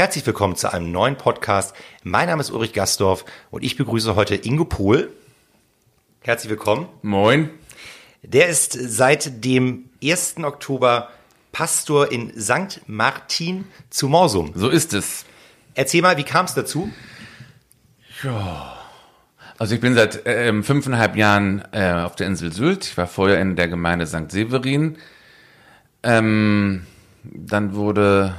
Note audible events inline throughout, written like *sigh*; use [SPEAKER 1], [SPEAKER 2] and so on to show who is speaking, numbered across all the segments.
[SPEAKER 1] Herzlich willkommen zu einem neuen Podcast. Mein Name ist Ulrich Gastorf und ich begrüße heute Ingo Pohl. Herzlich willkommen.
[SPEAKER 2] Moin.
[SPEAKER 1] Der ist seit dem 1. Oktober Pastor in St. Martin zu Morsum.
[SPEAKER 2] So ist es.
[SPEAKER 1] Erzähl mal, wie kam es dazu?
[SPEAKER 2] Ja. Also ich bin seit äh, fünfeinhalb Jahren äh, auf der Insel Sylt. Ich war vorher in der Gemeinde St. Severin. Ähm, dann wurde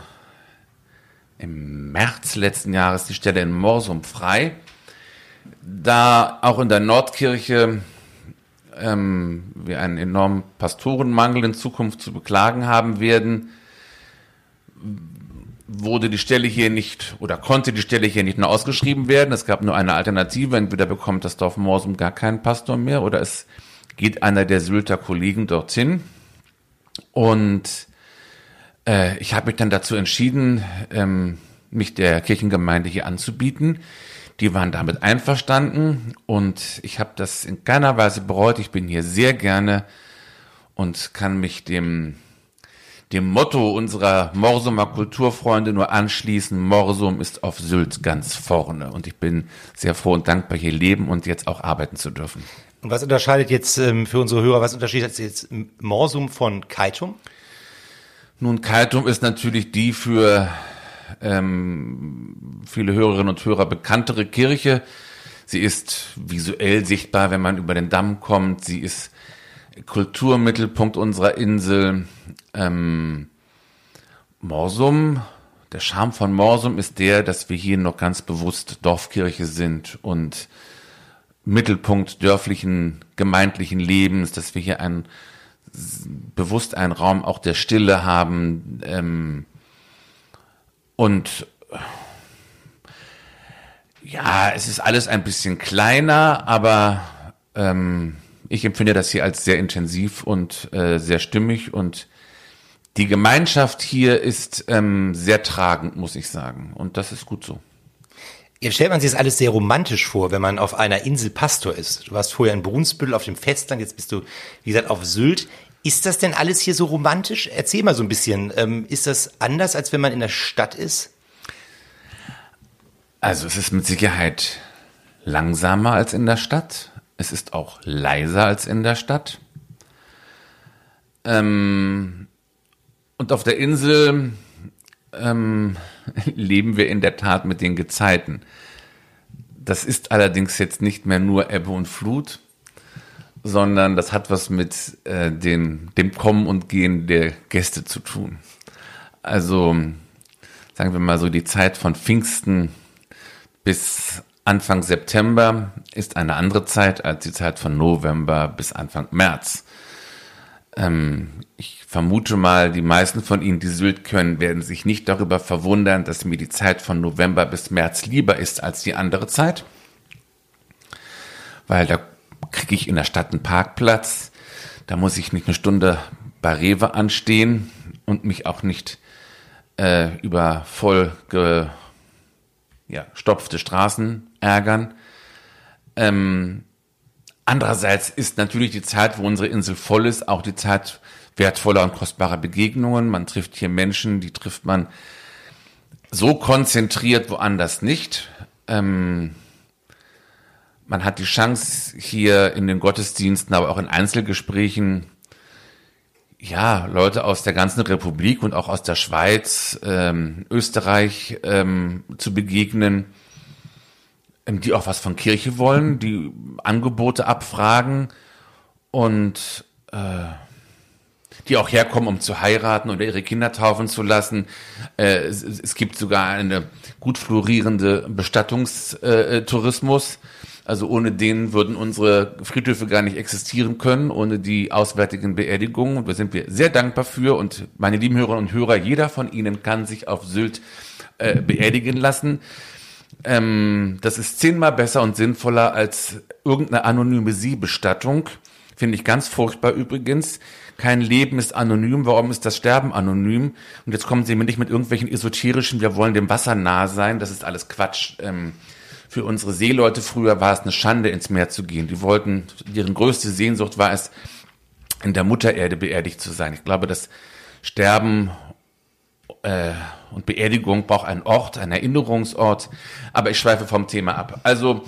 [SPEAKER 2] im März letzten Jahres die Stelle in Morsum frei. Da auch in der Nordkirche ähm, wir einen enormen Pastorenmangel in Zukunft zu beklagen haben werden, wurde die Stelle hier nicht oder konnte die Stelle hier nicht nur ausgeschrieben werden. Es gab nur eine Alternative. Entweder bekommt das Dorf Morsum gar keinen Pastor mehr oder es geht einer der Sylter Kollegen dorthin. Und äh, ich habe mich dann dazu entschieden, ähm, mich der Kirchengemeinde hier anzubieten. Die waren damit einverstanden und ich habe das in keiner Weise bereut. Ich bin hier sehr gerne und kann mich dem, dem Motto unserer Morsumer Kulturfreunde nur anschließen. Morsum ist auf Sylt ganz vorne und ich bin sehr froh und dankbar, hier leben und jetzt auch arbeiten zu dürfen.
[SPEAKER 1] Und was unterscheidet jetzt ähm, für unsere Hörer, was unterscheidet jetzt Morsum von Kaitum?
[SPEAKER 2] Nun, Kaitum ist natürlich die für ähm, viele Hörerinnen und Hörer bekanntere Kirche. Sie ist visuell sichtbar, wenn man über den Damm kommt. Sie ist Kulturmittelpunkt unserer Insel. Ähm, Morsum, der Charme von Morsum ist der, dass wir hier noch ganz bewusst Dorfkirche sind und Mittelpunkt dörflichen, gemeindlichen Lebens, dass wir hier ein bewusst einen Raum auch der Stille haben ähm, und ja, es ist alles ein bisschen kleiner, aber ähm, ich empfinde das hier als sehr intensiv und äh, sehr stimmig und die Gemeinschaft hier ist ähm, sehr tragend, muss ich sagen. Und das ist gut so.
[SPEAKER 1] Jetzt stellt man sich das alles sehr romantisch vor, wenn man auf einer Insel Pastor ist. Du warst vorher in Brunsbüttel auf dem Festland, jetzt bist du, wie gesagt, auf Sylt. Ist das denn alles hier so romantisch? Erzähl mal so ein bisschen. Ähm, ist das anders, als wenn man in der Stadt ist?
[SPEAKER 2] Also es ist mit Sicherheit langsamer als in der Stadt. Es ist auch leiser als in der Stadt. Ähm, und auf der Insel ähm, *laughs* leben wir in der Tat mit den Gezeiten. Das ist allerdings jetzt nicht mehr nur Ebbe und Flut, sondern das hat was mit äh, den, dem Kommen und Gehen der Gäste zu tun. Also sagen wir mal so, die Zeit von Pfingsten bis Anfang September ist eine andere Zeit als die Zeit von November bis Anfang März. Ähm, ich vermute mal, die meisten von Ihnen, die Sylt können, werden sich nicht darüber verwundern, dass mir die Zeit von November bis März lieber ist als die andere Zeit. Weil da kriege ich in der Stadt einen Parkplatz. Da muss ich nicht eine Stunde bei Rewe anstehen und mich auch nicht äh, über voll gestopfte ja, Straßen ärgern. Ähm, andererseits ist natürlich die Zeit, wo unsere Insel voll ist, auch die Zeit wertvoller und kostbarer Begegnungen. Man trifft hier Menschen, die trifft man so konzentriert woanders nicht. Ähm, man hat die Chance hier in den Gottesdiensten, aber auch in Einzelgesprächen, ja, Leute aus der ganzen Republik und auch aus der Schweiz, ähm, Österreich ähm, zu begegnen, die auch was von Kirche wollen, *laughs* die Angebote abfragen und äh, die auch herkommen, um zu heiraten oder ihre Kinder taufen zu lassen. Äh, es, es, gibt sogar eine gut florierende Bestattungstourismus. Also ohne den würden unsere Friedhöfe gar nicht existieren können, ohne die auswärtigen Beerdigungen. Und da sind wir sehr dankbar für. Und meine lieben Hörerinnen und Hörer, jeder von Ihnen kann sich auf Sylt äh, beerdigen lassen. Ähm, das ist zehnmal besser und sinnvoller als irgendeine anonyme Sie-Bestattung. Finde ich ganz furchtbar übrigens. Kein Leben ist anonym. Warum ist das Sterben anonym? Und jetzt kommen Sie mir nicht mit irgendwelchen esoterischen, wir wollen dem Wasser nah sein. Das ist alles Quatsch. Ähm, für unsere Seeleute früher war es eine Schande, ins Meer zu gehen. Die wollten, deren größte Sehnsucht war es, in der Muttererde beerdigt zu sein. Ich glaube, das Sterben äh, und Beerdigung braucht einen Ort, einen Erinnerungsort. Aber ich schweife vom Thema ab. Also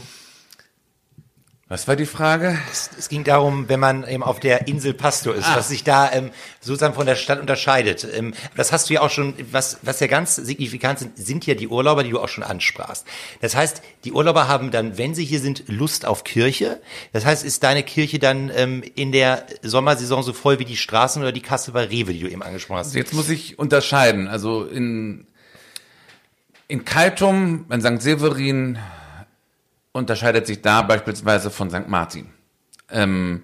[SPEAKER 2] was war die Frage?
[SPEAKER 1] Es, es, ging darum, wenn man eben auf der Insel Pastor ist, ah. was sich da ähm, sozusagen von der Stadt unterscheidet. Ähm, das hast du ja auch schon, was, was ja ganz signifikant sind, sind ja die Urlauber, die du auch schon ansprachst. Das heißt, die Urlauber haben dann, wenn sie hier sind, Lust auf Kirche. Das heißt, ist deine Kirche dann ähm, in der Sommersaison so voll wie die Straßen oder die Kasse bei Rewe, die du eben angesprochen hast?
[SPEAKER 2] Jetzt muss ich unterscheiden. Also in, in Kaltum, in St. Severin, unterscheidet sich da beispielsweise von St. Martin. Ähm,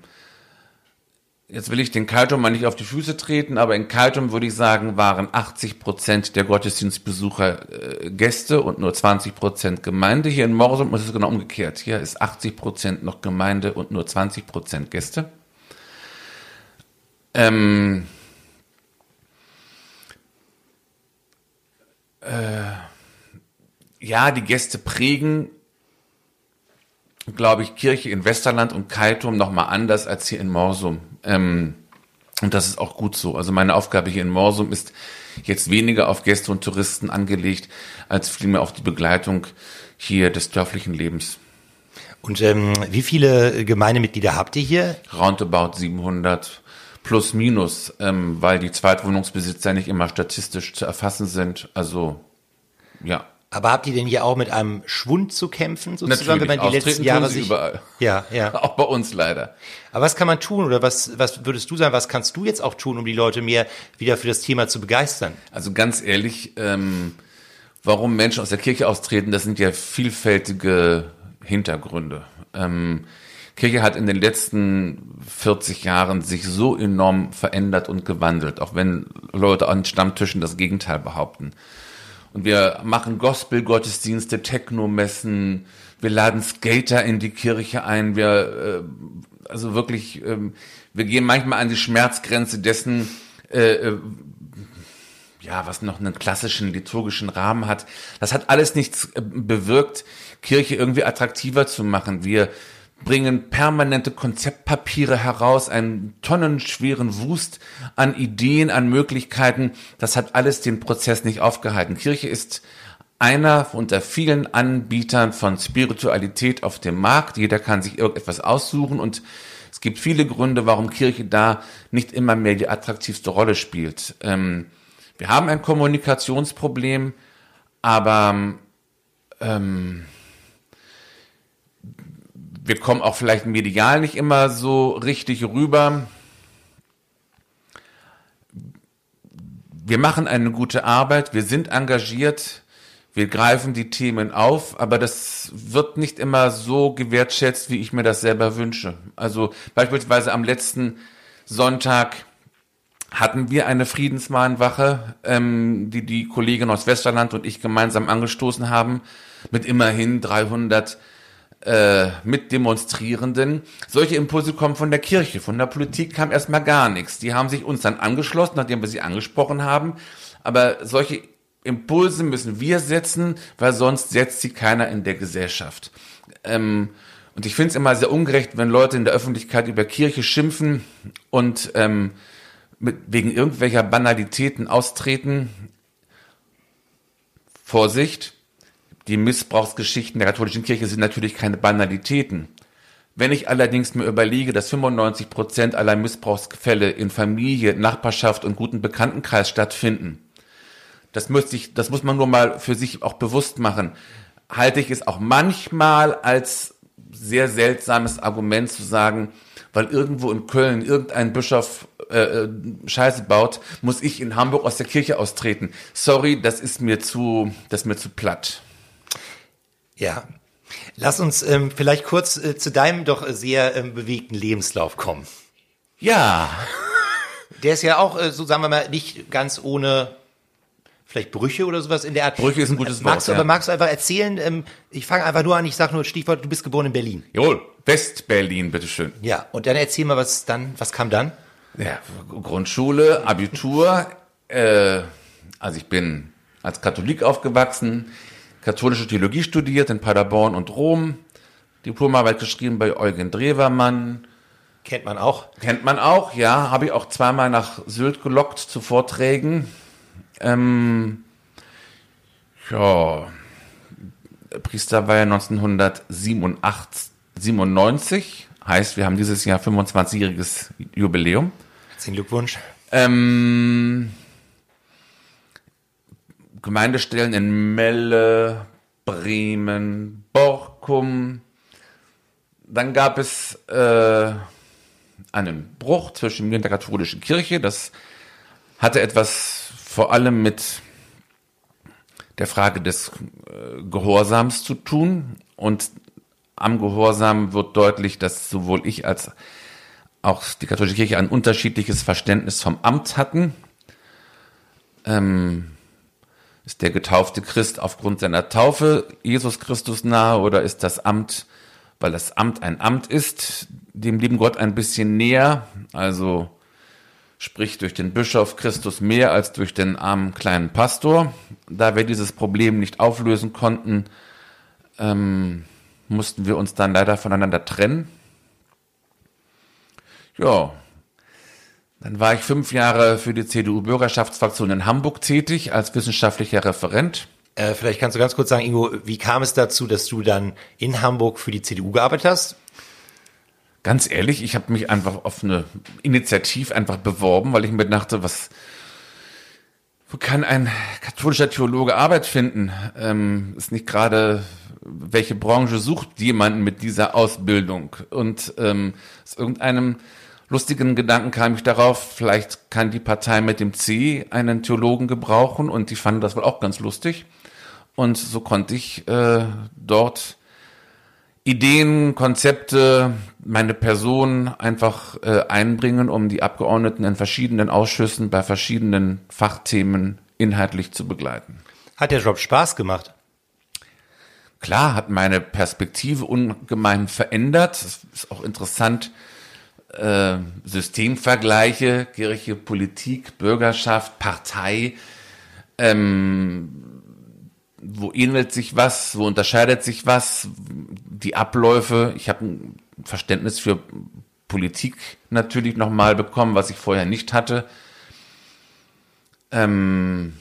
[SPEAKER 2] jetzt will ich den Kaltum mal nicht auf die Füße treten, aber in Kaltum würde ich sagen, waren 80 Prozent der Gottesdienstbesucher äh, Gäste und nur 20 Prozent Gemeinde. Hier in Morsum ist es genau umgekehrt. Hier ist 80 Prozent noch Gemeinde und nur 20 Prozent Gäste. Ähm, äh, ja, die Gäste prägen glaube ich, Kirche in Westerland und Kaitum nochmal anders als hier in Morsum. Ähm, und das ist auch gut so. Also meine Aufgabe hier in Morsum ist jetzt weniger auf Gäste und Touristen angelegt, als vielmehr auf die Begleitung hier des dörflichen Lebens.
[SPEAKER 1] Und ähm, wie viele Gemeindemitglieder habt ihr hier?
[SPEAKER 2] Roundabout 700 plus minus, ähm, weil die Zweitwohnungsbesitzer nicht immer statistisch zu erfassen sind. Also ja.
[SPEAKER 1] Aber habt ihr denn hier auch mit einem Schwund zu kämpfen,
[SPEAKER 2] sozusagen,
[SPEAKER 1] Natürlich,
[SPEAKER 2] wenn man die letzten Jahre sich überall.
[SPEAKER 1] Ja, ja. *laughs*
[SPEAKER 2] Auch bei uns leider.
[SPEAKER 1] Aber was kann man tun oder was was würdest du sagen, was kannst du jetzt auch tun, um die Leute mehr wieder für das Thema zu begeistern?
[SPEAKER 2] Also ganz ehrlich, ähm, warum Menschen aus der Kirche austreten, das sind ja vielfältige Hintergründe. Ähm, Kirche hat in den letzten 40 Jahren sich so enorm verändert und gewandelt, auch wenn Leute an Stammtischen das Gegenteil behaupten. Und wir machen Gospel-Gottesdienste, Techno-Messen, wir laden Skater in die Kirche ein, wir, äh, also wirklich, äh, wir gehen manchmal an die Schmerzgrenze dessen, äh, äh, ja, was noch einen klassischen liturgischen Rahmen hat. Das hat alles nichts äh, bewirkt, Kirche irgendwie attraktiver zu machen. Wir bringen permanente Konzeptpapiere heraus, einen tonnenschweren Wust an Ideen, an Möglichkeiten. Das hat alles den Prozess nicht aufgehalten. Kirche ist einer unter vielen Anbietern von Spiritualität auf dem Markt. Jeder kann sich irgendetwas aussuchen und es gibt viele Gründe, warum Kirche da nicht immer mehr die attraktivste Rolle spielt. Ähm, wir haben ein Kommunikationsproblem, aber ähm, wir kommen auch vielleicht medial nicht immer so richtig rüber. Wir machen eine gute Arbeit, wir sind engagiert, wir greifen die Themen auf, aber das wird nicht immer so gewertschätzt, wie ich mir das selber wünsche. Also beispielsweise am letzten Sonntag hatten wir eine Friedensmahnwache, ähm, die die Kollegin aus Westerland und ich gemeinsam angestoßen haben, mit immerhin 300 äh, mit Demonstrierenden. Solche Impulse kommen von der Kirche, von der Politik kam erstmal gar nichts. Die haben sich uns dann angeschlossen, nachdem wir sie angesprochen haben. Aber solche Impulse müssen wir setzen, weil sonst setzt sie keiner in der Gesellschaft. Ähm, und ich finde es immer sehr ungerecht, wenn Leute in der Öffentlichkeit über Kirche schimpfen und ähm, mit, wegen irgendwelcher Banalitäten austreten. Vorsicht, die Missbrauchsgeschichten der katholischen Kirche sind natürlich keine Banalitäten. Wenn ich allerdings mir überlege, dass 95 Prozent aller Missbrauchsfälle in Familie, Nachbarschaft und guten Bekanntenkreis stattfinden, das muss, ich, das muss man nur mal für sich auch bewusst machen, halte ich es auch manchmal als sehr seltsames Argument zu sagen, weil irgendwo in Köln irgendein Bischof äh, äh, Scheiße baut, muss ich in Hamburg aus der Kirche austreten. Sorry, das ist mir zu, das ist mir zu platt.
[SPEAKER 1] Ja. Lass uns ähm, vielleicht kurz äh, zu deinem doch sehr ähm, bewegten Lebenslauf kommen.
[SPEAKER 2] Ja. *laughs*
[SPEAKER 1] Der ist ja auch, äh, so sagen wir mal, nicht ganz ohne vielleicht Brüche oder sowas in der Art.
[SPEAKER 2] Brüche ist ein gutes
[SPEAKER 1] magst
[SPEAKER 2] Wort.
[SPEAKER 1] Du, aber magst du einfach erzählen, ähm, ich fange einfach nur an, ich sage nur Stichwort, du bist geboren in Berlin.
[SPEAKER 2] Jawohl, West-Berlin, bitteschön.
[SPEAKER 1] Ja, und dann erzähl mal, was dann, was kam dann?
[SPEAKER 2] Ja, Grundschule, Abitur. Äh, also ich bin als Katholik aufgewachsen, katholische Theologie studiert in Paderborn und Rom, Diplomarbeit geschrieben bei Eugen Drewermann.
[SPEAKER 1] Kennt man auch.
[SPEAKER 2] Kennt man auch, ja. Habe ich auch zweimal nach Sylt gelockt zu Vorträgen. Ähm, ja, Priester war ja 1997, heißt, wir haben dieses Jahr 25-jähriges Jubiläum.
[SPEAKER 1] Herzlichen Glückwunsch.
[SPEAKER 2] Ähm, Gemeindestellen in Melle, Bremen, Borkum. Dann gab es äh, einen Bruch zwischen mir und der katholischen Kirche. Das hatte etwas vor allem mit der Frage des äh, Gehorsams zu tun. Und am Gehorsam wird deutlich, dass sowohl ich als auch die katholische Kirche ein unterschiedliches Verständnis vom Amt hatten. Ähm, ist der getaufte Christ aufgrund seiner Taufe Jesus Christus nahe oder ist das Amt, weil das Amt ein Amt ist, dem lieben Gott ein bisschen näher? Also sprich durch den Bischof Christus mehr als durch den armen kleinen Pastor. Da wir dieses Problem nicht auflösen konnten, ähm, mussten wir uns dann leider voneinander trennen. Ja, dann war ich fünf Jahre für die CDU-Bürgerschaftsfraktion in Hamburg tätig als wissenschaftlicher Referent.
[SPEAKER 1] Äh, vielleicht kannst du ganz kurz sagen, Ingo, wie kam es dazu, dass du dann in Hamburg für die CDU gearbeitet hast?
[SPEAKER 2] Ganz ehrlich, ich habe mich einfach auf eine Initiative einfach beworben, weil ich mir dachte, was, wo kann ein katholischer Theologe Arbeit finden? Ähm, ist nicht gerade, welche Branche sucht jemanden mit dieser Ausbildung? Und ähm, aus irgendeinem lustigen Gedanken kam ich darauf, vielleicht kann die Partei mit dem C einen Theologen gebrauchen und die fanden das wohl auch ganz lustig. Und so konnte ich äh, dort Ideen, Konzepte, meine Person einfach äh, einbringen, um die Abgeordneten in verschiedenen Ausschüssen bei verschiedenen Fachthemen inhaltlich zu begleiten.
[SPEAKER 1] Hat der Job Spaß gemacht?
[SPEAKER 2] Klar, hat meine Perspektive ungemein verändert. Es ist auch interessant, äh, Systemvergleiche, Kirche, Politik, Bürgerschaft, Partei, ähm, wo ähnelt sich was, wo unterscheidet sich was, die Abläufe. Ich habe ein Verständnis für Politik natürlich nochmal bekommen, was ich vorher nicht hatte. Ähm,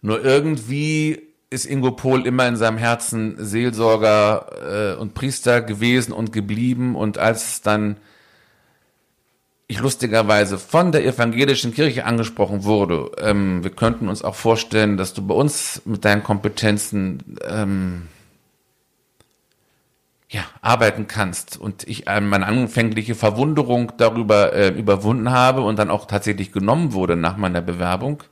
[SPEAKER 2] nur irgendwie ist Ingo Pohl immer in seinem Herzen Seelsorger äh, und Priester gewesen und geblieben. Und als dann ich lustigerweise von der evangelischen Kirche angesprochen wurde, ähm, wir könnten uns auch vorstellen, dass du bei uns mit deinen Kompetenzen ähm, ja, arbeiten kannst und ich äh, meine anfängliche Verwunderung darüber äh, überwunden habe und dann auch tatsächlich genommen wurde nach meiner Bewerbung,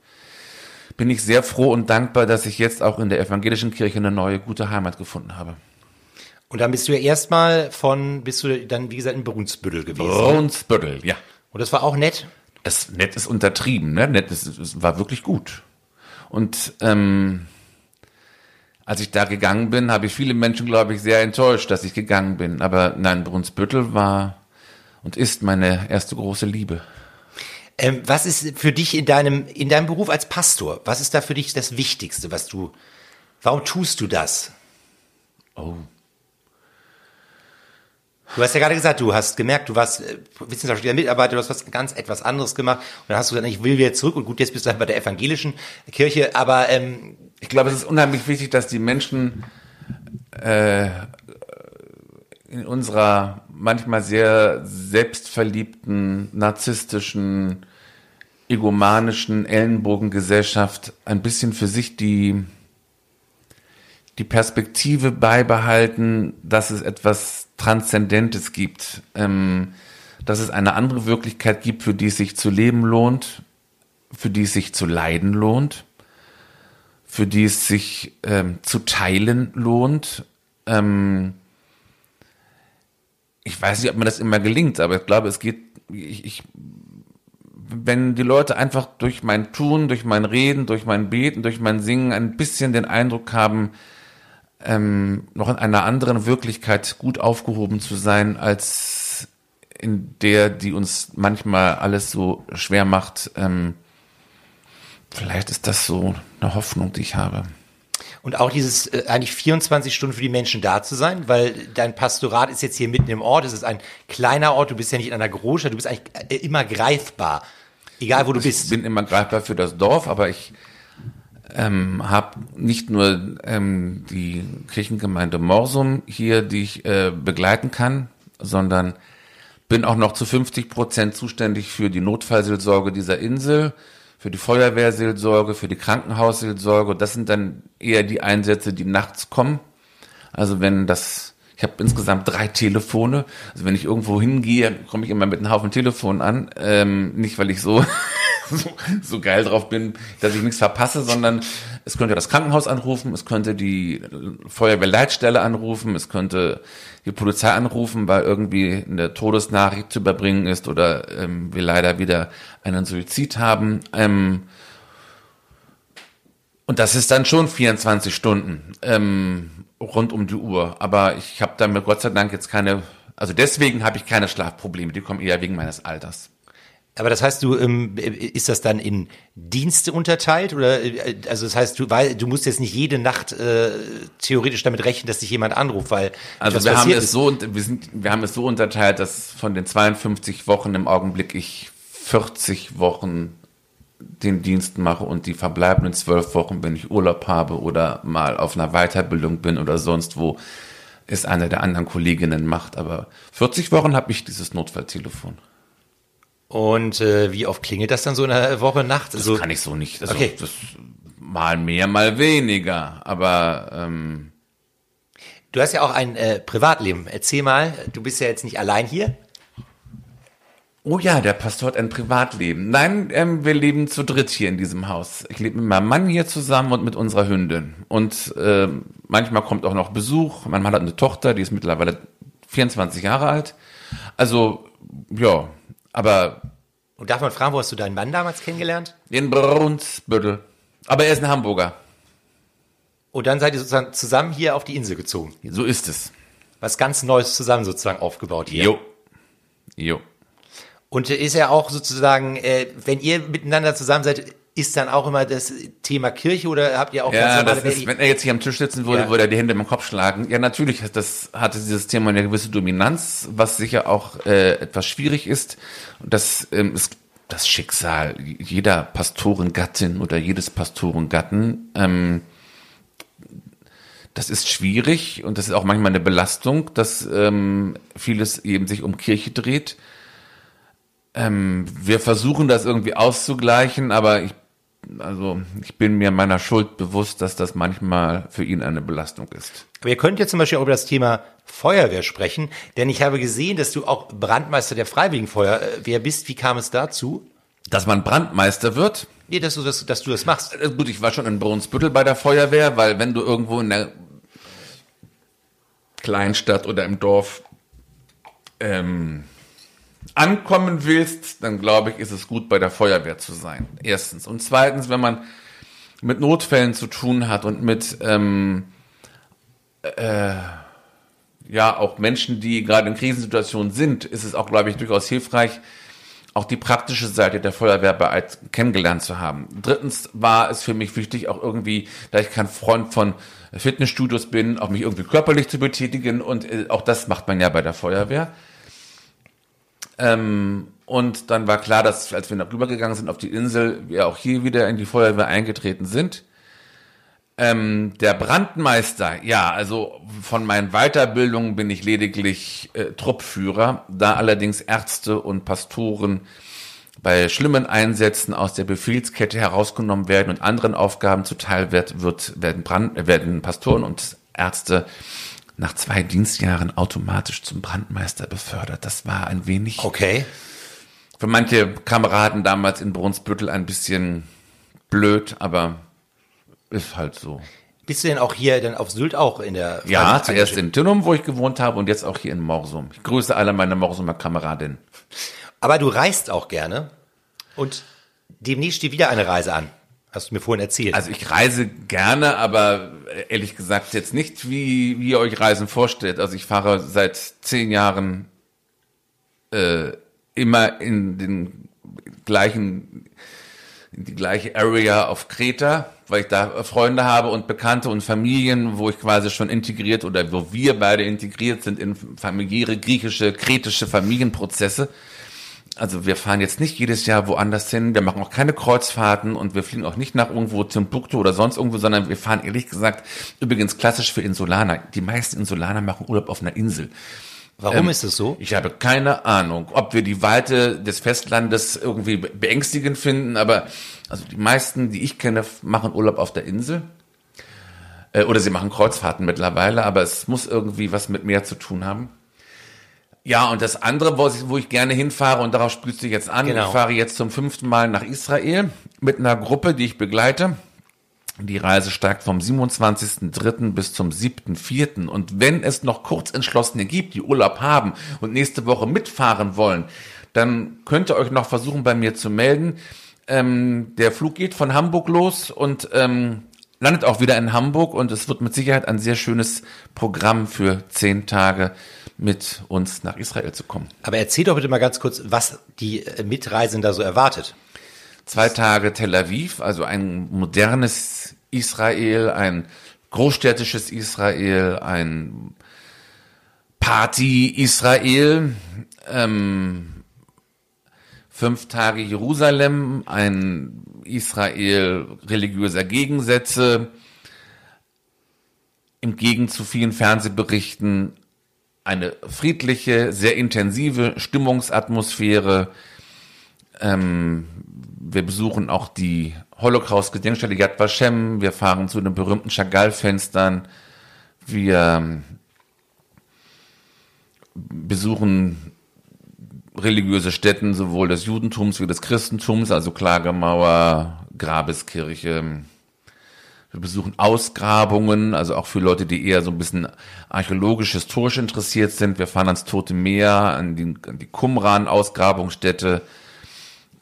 [SPEAKER 2] bin ich sehr froh und dankbar, dass ich jetzt auch in der evangelischen Kirche eine neue gute Heimat gefunden habe.
[SPEAKER 1] Und dann bist du ja erstmal von, bist du dann, wie gesagt, in Brunsbüttel gewesen.
[SPEAKER 2] Brunsbüttel, ja.
[SPEAKER 1] Und das war auch nett?
[SPEAKER 2] Das nett ist untertrieben, ne? Nett ist, es war wirklich gut. Und ähm, als ich da gegangen bin, habe ich viele Menschen, glaube ich, sehr enttäuscht, dass ich gegangen bin. Aber nein, Brunsbüttel war und ist meine erste große Liebe.
[SPEAKER 1] Ähm, was ist für dich in deinem, in deinem Beruf als Pastor, was ist da für dich das Wichtigste, was du, warum tust du das?
[SPEAKER 2] Oh.
[SPEAKER 1] Du hast ja gerade gesagt, du hast gemerkt, du warst äh, wissenschaftlicher Mitarbeiter, du hast was ganz etwas anderes gemacht und dann hast du gesagt, ich will wieder zurück und gut, jetzt bist du halt bei der evangelischen Kirche, aber ähm,
[SPEAKER 2] Ich glaube, es ist unheimlich wichtig, dass die Menschen äh, in unserer manchmal sehr selbstverliebten, narzisstischen, egomanischen Ellenbogengesellschaft ein bisschen für sich die, die Perspektive beibehalten, dass es etwas Transzendentes gibt, ähm, dass es eine andere Wirklichkeit gibt, für die es sich zu leben lohnt, für die es sich zu leiden lohnt, für die es sich ähm, zu teilen lohnt. Ähm, ich weiß nicht, ob mir das immer gelingt, aber ich glaube, es geht, ich, ich, wenn die Leute einfach durch mein Tun, durch mein Reden, durch mein Beten, durch mein Singen ein bisschen den Eindruck haben, ähm, noch in einer anderen Wirklichkeit gut aufgehoben zu sein, als in der, die uns manchmal alles so schwer macht, ähm, vielleicht ist das so eine Hoffnung, die ich habe.
[SPEAKER 1] Und auch dieses äh, eigentlich 24 Stunden für die Menschen da zu sein, weil dein Pastorat ist jetzt hier mitten im Ort, es ist ein kleiner Ort, du bist ja nicht in einer Großstadt, du bist eigentlich äh, immer greifbar, egal wo du
[SPEAKER 2] Ich
[SPEAKER 1] bist.
[SPEAKER 2] bin immer greifbar für das Dorf, aber ich ähm, habe nicht nur ähm, die Kirchengemeinde Morsum hier, die ich äh, begleiten kann, sondern bin auch noch zu 50 Prozent zuständig für die Notfallseelsorge dieser Insel, für die Feuerwehrseelsorge, für die Krankenhausseelsorge. Das sind dann eher die Einsätze, die nachts kommen. Also wenn das, ich habe insgesamt drei Telefone. Also wenn ich irgendwo hingehe, komme ich immer mit einem Haufen Telefon an. Ähm, nicht, weil ich so, *laughs* so, so geil drauf bin, dass ich nichts verpasse, sondern es könnte das Krankenhaus anrufen, es könnte die Feuerwehrleitstelle anrufen, es könnte die Polizei anrufen, weil irgendwie eine Todesnachricht zu überbringen ist oder ähm, wir leider wieder einen Suizid haben. Ähm, und das ist dann schon 24 Stunden ähm, rund um die Uhr. Aber ich habe damit Gott sei Dank jetzt keine, also deswegen habe ich keine Schlafprobleme. Die kommen eher wegen meines Alters.
[SPEAKER 1] Aber das heißt, du ähm, ist das dann in Dienste unterteilt oder äh, also das heißt, du weil du musst jetzt nicht jede Nacht äh, theoretisch damit rechnen, dass dich jemand anruft, weil
[SPEAKER 2] Also wir haben es so wir sind wir haben es so unterteilt, dass von den 52 Wochen im Augenblick ich 40 Wochen den Dienst mache und die verbleibenden zwölf Wochen, wenn ich Urlaub habe oder mal auf einer Weiterbildung bin oder sonst wo, ist eine der anderen Kolleginnen macht. Aber 40 Wochen habe ich dieses Notfalltelefon.
[SPEAKER 1] Und äh, wie oft klingelt das dann so in der Woche nachts?
[SPEAKER 2] Das
[SPEAKER 1] Also
[SPEAKER 2] kann ich so nicht. Also
[SPEAKER 1] Okay.
[SPEAKER 2] das, mal mehr, mal weniger. Aber ähm,
[SPEAKER 1] du hast ja auch ein äh, Privatleben. Erzähl mal, du bist ja jetzt nicht allein hier.
[SPEAKER 2] Oh ja, der Pastor hat ein Privatleben. Nein, ähm, wir leben zu dritt hier in diesem Haus. Ich lebe mit meinem Mann hier zusammen und mit unserer Hündin. Und ähm, manchmal kommt auch noch Besuch. Mein Mann hat eine Tochter, die ist mittlerweile 24 Jahre alt. Also, ja, aber
[SPEAKER 1] Und darf man fragen, wo hast du deinen Mann damals kennengelernt?
[SPEAKER 2] in Brunsbüttel. Aber er ist ein Hamburger.
[SPEAKER 1] Und dann seid ihr sozusagen zusammen hier auf die Insel gezogen.
[SPEAKER 2] So ist es.
[SPEAKER 1] Was ganz Neues zusammen sozusagen aufgebaut hier.
[SPEAKER 2] Jo. Jo.
[SPEAKER 1] Und ist ja auch sozusagen, äh, wenn ihr miteinander zusammen seid, ist dann auch immer das Thema Kirche oder habt ihr auch
[SPEAKER 2] Ja,
[SPEAKER 1] ganz
[SPEAKER 2] das ist, wenn er jetzt hier am Tisch sitzen würde,
[SPEAKER 1] Ja.
[SPEAKER 2] würde er die Hände im Kopf schlagen. Ja, natürlich hat das, hatte dieses Thema eine gewisse Dominanz, was sicher auch äh, etwas schwierig ist. Und das ähm, ist das Schicksal jeder Pastorengattin oder jedes Pastorengatten. Ähm, das ist schwierig und das ist auch manchmal eine Belastung, dass ähm, vieles eben sich um Kirche dreht. Ähm, wir versuchen das irgendwie auszugleichen, aber ich also ich bin mir meiner Schuld bewusst, dass das manchmal für ihn eine Belastung ist.
[SPEAKER 1] Aber ihr könnt jetzt zum Beispiel auch über das Thema Feuerwehr sprechen, denn ich habe gesehen, dass du auch Brandmeister der Freiwilligen Feuerwehr bist. Wie kam es dazu?
[SPEAKER 2] Dass man Brandmeister wird,
[SPEAKER 1] Nee, dass du das, dass du das machst.
[SPEAKER 2] äh, gut, ich war schon in Brunsbüttel bei der Feuerwehr, weil wenn du irgendwo in der Kleinstadt oder im Dorf ähm, ankommen willst, dann glaube ich, ist es gut, bei der Feuerwehr zu sein. Erstens. Und zweitens, wenn man mit Notfällen zu tun hat und mit ähm, äh, ja auch Menschen, die gerade in Krisensituationen sind, ist es auch, glaube ich, durchaus hilfreich, auch die praktische Seite der Feuerwehrarbeit kennengelernt zu haben. Drittens war es für mich wichtig, auch irgendwie, da ich kein Freund von Fitnessstudios bin, auch mich irgendwie körperlich zu betätigen und äh, auch das macht man ja bei der Feuerwehr. Ähm, und dann war klar, dass als wir noch rübergegangen sind auf die Insel, wir auch hier wieder in die Feuerwehr eingetreten sind. Ähm, der Brandmeister, ja, also von meinen Weiterbildungen bin ich lediglich äh, Truppführer, da allerdings Ärzte und Pastoren bei schlimmen Einsätzen aus der Befehlskette herausgenommen werden und anderen Aufgaben zuteil wird, wird werden, Brand, werden Pastoren und Ärzte nach zwei Dienstjahren automatisch zum Brandmeister befördert. Das war ein wenig
[SPEAKER 1] Okay.
[SPEAKER 2] für manche Kameraden damals in Brunsbüttel ein bisschen blöd, aber ist halt so.
[SPEAKER 1] Bist du denn auch hier dann auf Sylt auch in der
[SPEAKER 2] Ja,
[SPEAKER 1] Freizeit
[SPEAKER 2] zuerst
[SPEAKER 1] engagiert?
[SPEAKER 2] in Tinnum, wo ich gewohnt habe, und jetzt auch hier in Morsum. Ich grüße alle meine Morsumer Kameradinnen.
[SPEAKER 1] Aber du reist auch gerne und demnächst steht wieder eine Reise an. Hast du mir vorhin erzählt.
[SPEAKER 2] Also ich reise gerne, aber ehrlich gesagt jetzt nicht, wie, wie ihr euch Reisen vorstellt. Also ich fahre seit zehn Jahren äh, immer in den gleichen, in die gleiche Area auf Kreta, weil ich da Freunde habe und Bekannte und Familien, wo ich quasi schon integriert oder wo wir beide integriert sind in familiäre griechische, kretische Familienprozesse. Also wir fahren jetzt nicht jedes Jahr woanders hin, wir machen auch keine Kreuzfahrten und wir fliegen auch nicht nach irgendwo Timbuktu oder sonst irgendwo, sondern wir fahren ehrlich gesagt, übrigens klassisch für Insulaner. Die meisten Insulaner machen Urlaub auf einer Insel.
[SPEAKER 1] Warum
[SPEAKER 2] ähm,
[SPEAKER 1] ist es so?
[SPEAKER 2] Ich habe keine Ahnung, ob wir die Weite des Festlandes irgendwie be- beängstigend finden, aber also die meisten, die ich kenne, machen Urlaub auf der Insel. Äh, Oder sie machen Kreuzfahrten mittlerweile, aber es muss irgendwie was mit Meer zu tun haben. Ja, und das andere, wo ich, wo ich gerne hinfahre, und darauf spielst du jetzt an,
[SPEAKER 1] Genau.
[SPEAKER 2] ich fahre jetzt zum fünften Mal nach Israel mit einer Gruppe, die ich begleite. Die Reise steigt vom 27.03. bis zum 7.04. Und wenn es noch Kurzentschlossene gibt, die Urlaub haben und nächste Woche mitfahren wollen, dann könnt ihr euch noch versuchen, bei mir zu melden. Ähm, der Flug geht von Hamburg los und ähm, landet auch wieder in Hamburg und es wird mit Sicherheit ein sehr schönes Programm für zehn Tage mit uns nach Israel zu kommen.
[SPEAKER 1] Aber erzähl doch bitte mal ganz kurz, was die äh, Mitreisenden da so erwartet.
[SPEAKER 2] zwei Tage Tel Aviv, also ein modernes Israel, ein großstädtisches Israel, ein Party-Israel, ähm, fünf Tage Jerusalem, ein Israel religiöser Gegensätze, im Gegensatz zu vielen Fernsehberichten eine friedliche, sehr intensive Stimmungsatmosphäre, wir besuchen auch die Holocaust-Gedenkstätte Yad Vashem. Wir fahren zu den berühmten Chagall-Fenstern. Wir ähm, besuchen religiöse Stätten sowohl des Judentums wie des Christentums, also Klagemauer, Grabeskirche. Wir besuchen Ausgrabungen, also auch für Leute, die eher so ein bisschen archäologisch, historisch interessiert sind. Wir fahren ans Tote Meer, an die, an die Qumran-Ausgrabungsstätte.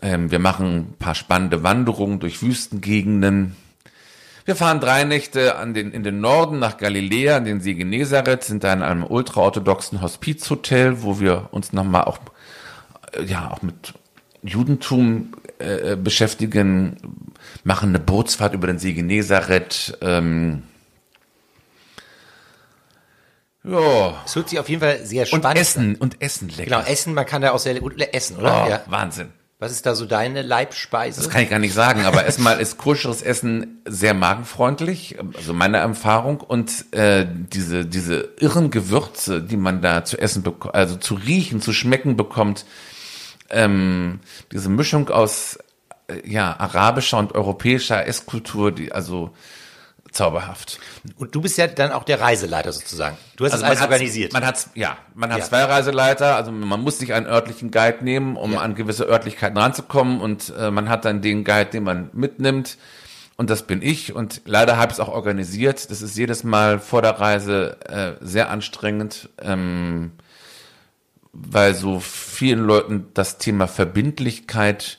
[SPEAKER 2] Ähm, wir machen ein paar spannende Wanderungen durch Wüstengegenden. Wir fahren drei Nächte an den, in den Norden nach Galiläa, an den See Genezareth, sind da in einem ultraorthodoxen Hospizhotel, wo wir uns nochmal auch, äh, ja, auch mit Judentum äh, beschäftigen, machen eine Bootsfahrt über den See Genezareth. Ähm, ja.
[SPEAKER 1] Es hört sich auf jeden Fall sehr
[SPEAKER 2] Und
[SPEAKER 1] spannend an.
[SPEAKER 2] Essen, und Essen lecker.
[SPEAKER 1] Genau, Essen, man kann da auch sehr gut essen, oder?
[SPEAKER 2] Oh,
[SPEAKER 1] Ja.
[SPEAKER 2] Wahnsinn.
[SPEAKER 1] Was ist da so deine Leibspeise?
[SPEAKER 2] Das kann ich gar nicht sagen, aber erstmal ist koscheres Essen sehr magenfreundlich, also meine Erfahrung. Und äh, diese, diese irren Gewürze, die man da zu essen bekommt, also zu riechen, zu schmecken bekommt, ähm, diese Mischung aus äh, ja, arabischer und europäischer Esskultur, die also zauberhaft.
[SPEAKER 1] Und du bist ja dann auch der Reiseleiter sozusagen. Du hast das
[SPEAKER 2] man
[SPEAKER 1] alles
[SPEAKER 2] hat's-
[SPEAKER 1] organisiert.
[SPEAKER 2] Man hat ja, man hat
[SPEAKER 1] Ja.
[SPEAKER 2] zwei Reiseleiter, also man muss sich einen örtlichen Guide nehmen, um
[SPEAKER 1] Ja.
[SPEAKER 2] an gewisse Örtlichkeiten ranzukommen und äh, man hat dann den Guide, den man mitnimmt und das bin ich und leider habe ich es auch organisiert. Das ist jedes Mal vor der Reise äh, sehr anstrengend, ähm, weil so vielen Leuten das Thema Verbindlichkeit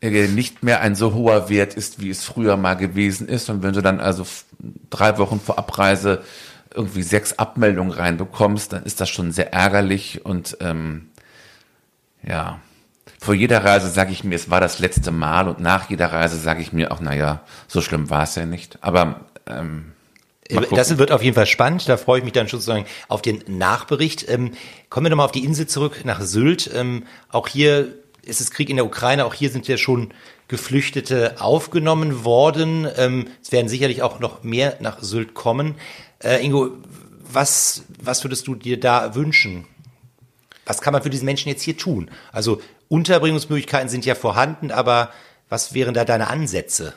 [SPEAKER 2] äh, nicht mehr ein so hoher Wert ist, wie es früher mal gewesen ist. Und wenn du dann also drei Wochen vor Abreise irgendwie sechs Abmeldungen reinbekommst, dann ist das schon sehr ärgerlich und ähm, ja. vor jeder Reise sage ich mir, es war das letzte Mal und nach jeder Reise sage ich mir auch, naja, so schlimm war es ja nicht. Aber ähm,
[SPEAKER 1] das wird auf jeden Fall spannend. Da freue ich mich dann schon sozusagen auf den Nachbericht. Ähm, kommen wir nochmal auf die Insel zurück nach Sylt. Ähm, auch hier ist es Krieg in der Ukraine. Auch hier sind ja schon Geflüchtete aufgenommen worden. Ähm, es werden sicherlich auch noch mehr nach Sylt kommen. Äh, Ingo, was, was würdest du dir da wünschen? Was kann man für diese Menschen jetzt hier tun? Also Unterbringungsmöglichkeiten sind ja vorhanden, aber was wären da deine Ansätze?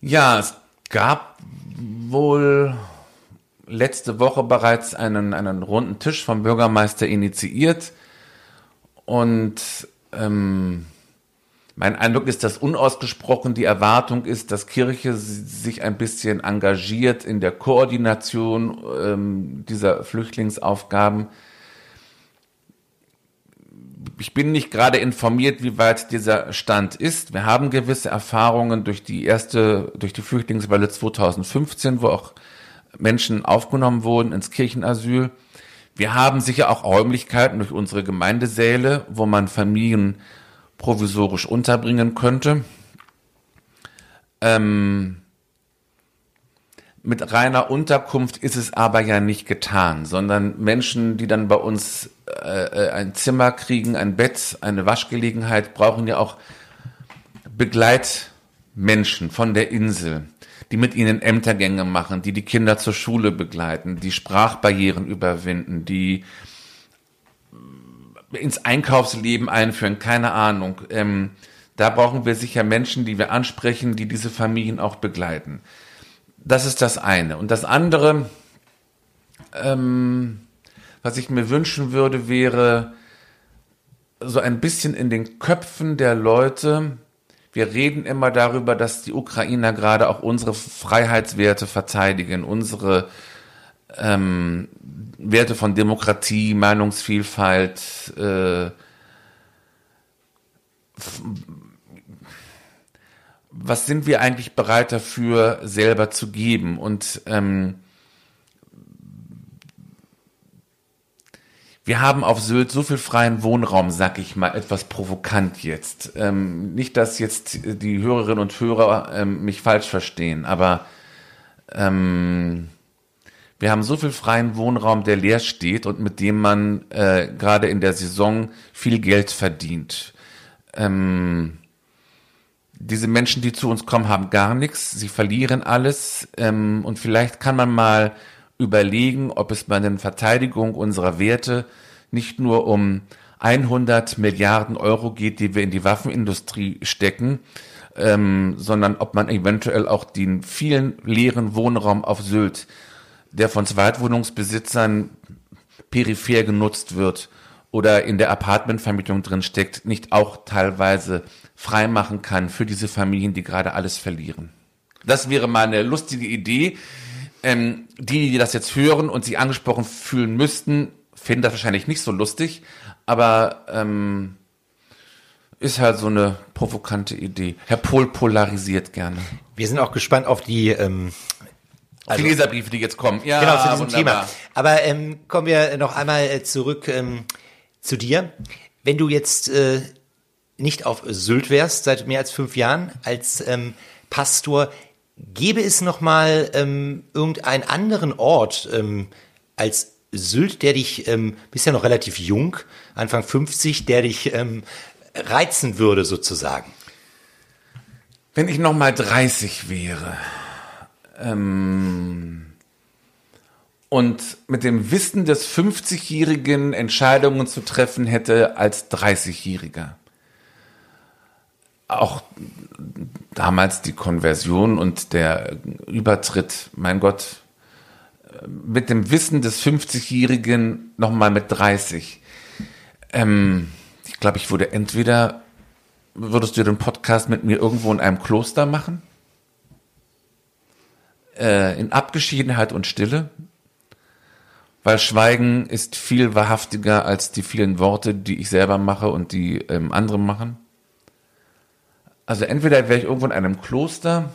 [SPEAKER 2] Ja, es gab wohl letzte Woche bereits einen, einen runden Tisch vom Bürgermeister initiiert und ähm, mein Eindruck ist, dass unausgesprochen die Erwartung ist, dass Kirche sich ein bisschen engagiert in der Koordination ähm, dieser Flüchtlingsaufgaben. Ich bin nicht gerade informiert, wie weit dieser Stand ist. Wir haben gewisse Erfahrungen durch die erste, durch die Flüchtlingswelle 2015, wo auch Menschen aufgenommen wurden ins Kirchenasyl. Wir haben sicher auch Räumlichkeiten durch unsere Gemeindesäle, wo man Familien provisorisch unterbringen könnte. Ähm, mit reiner Unterkunft ist es aber ja nicht getan, sondern Menschen, die dann bei uns äh, ein Zimmer kriegen, ein Bett, eine Waschgelegenheit, brauchen ja auch Begleitmenschen von der Insel, die mit ihnen Ämtergänge machen, die die Kinder zur Schule begleiten, die Sprachbarrieren überwinden, die ins Einkaufsleben einführen, keine Ahnung. Ähm, da brauchen wir sicher Menschen, die wir ansprechen, die diese Familien auch begleiten. Das ist das eine. Und das andere, ähm, was ich mir wünschen würde, wäre so ein bisschen in den Köpfen der Leute. Wir reden immer darüber, dass die Ukrainer gerade auch unsere Freiheitswerte verteidigen, unsere ähm, Werte von Demokratie, Meinungsvielfalt, äh, was sind wir eigentlich bereit dafür selber zu geben? Und ähm, wir haben auf Sylt so viel freien Wohnraum, sag ich mal, etwas provokant jetzt. Ähm, nicht, dass jetzt die Hörerinnen und Hörer ähm, mich falsch verstehen, aber ähm, wir haben so viel freien Wohnraum, der leer steht und mit dem man äh, gerade in der Saison viel Geld verdient. Ähm, diese Menschen, die zu uns kommen, haben gar nichts, sie verlieren alles. Ähm, und vielleicht kann man mal überlegen, ob es bei der Verteidigung unserer Werte nicht nur um 100 Milliarden Euro geht, die wir in die Waffenindustrie stecken, ähm, sondern ob man eventuell auch den vielen leeren Wohnraum auf Sylt der von Zweitwohnungsbesitzern peripher genutzt wird oder in der Apartmentvermietung drin steckt, nicht auch teilweise freimachen kann für diese Familien, die gerade alles verlieren. Das wäre mal eine lustige Idee. Ähm, die, die das jetzt hören und sich angesprochen fühlen müssten, finden das wahrscheinlich nicht so lustig, aber ähm, ist halt so eine provokante Idee. Herr Pohl polarisiert gerne.
[SPEAKER 1] Wir sind auch gespannt auf die ähm,
[SPEAKER 2] also, die Leserbriefe, die jetzt kommen.
[SPEAKER 1] Ja, genau, zu diesem wunderbar. Thema. Aber ähm, kommen wir noch einmal äh, zurück ähm, zu dir. Wenn du jetzt äh, nicht auf Sylt wärst, seit mehr als fünf Jahren als ähm, Pastor, gäbe es noch mal ähm, irgendeinen anderen Ort ähm, als Sylt, der dich, ähm, bist ja noch relativ jung, Anfang 50, der dich ähm, reizen würde sozusagen?
[SPEAKER 2] Wenn ich noch mal 30 wäre, ähm, und mit dem Wissen des 50-Jährigen Entscheidungen zu treffen hätte als 30-Jähriger. Auch damals die Konversion und der Übertritt, mein Gott, mit dem Wissen des 50-Jährigen nochmal mit 30. Ähm, ich glaube, ich würde entweder, würdest du den Podcast mit mir irgendwo in einem Kloster machen? äh, in Abgeschiedenheit und Stille, weil Schweigen ist viel wahrhaftiger als die vielen Worte, die ich selber mache und die ähm, andere machen. Also entweder wäre ich irgendwo in einem Kloster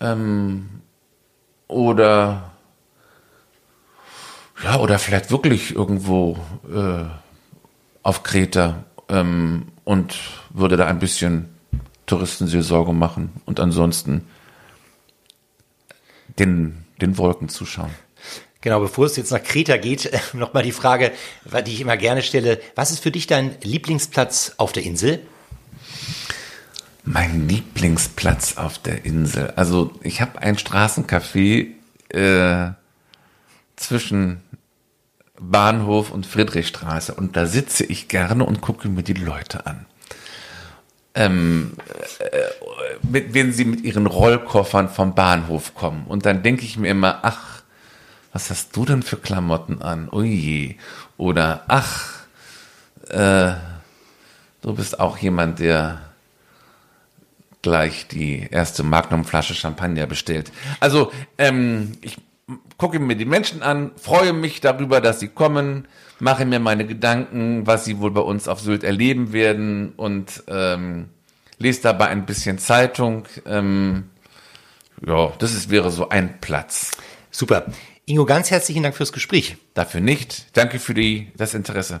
[SPEAKER 2] ähm, oder ja oder vielleicht wirklich irgendwo äh, auf Kreta ähm, und würde da ein bisschen Touristenseelsorge machen und ansonsten den, den Wolken zuschauen.
[SPEAKER 1] Genau, bevor es jetzt nach Kreta geht, *laughs* nochmal die Frage, die ich immer gerne stelle. Was ist für dich dein Lieblingsplatz auf der Insel?
[SPEAKER 2] Mein Lieblingsplatz auf der Insel. Also ich habe ein Straßencafé äh, zwischen Bahnhof und Friedrichstraße und da sitze ich gerne und gucke mir die Leute an. Ähm, äh, mit, wenn sie mit ihren Rollkoffern vom Bahnhof kommen und dann denke ich mir immer, ach, was hast du denn für Klamotten an? Ui, oder ach, äh, du bist auch jemand, der gleich die erste Magnumflasche Champagner bestellt. Also ähm, ich gucke mir die Menschen an, freue mich darüber, dass sie kommen, mache mir meine Gedanken, was sie wohl bei uns auf Sylt erleben werden und ähm, lese dabei ein bisschen Zeitung. Ähm, ja, das ist, wäre so ein Platz.
[SPEAKER 1] Super. Ingo, ganz herzlichen Dank fürs Gespräch.
[SPEAKER 2] Dafür nicht. Danke für die, das Interesse.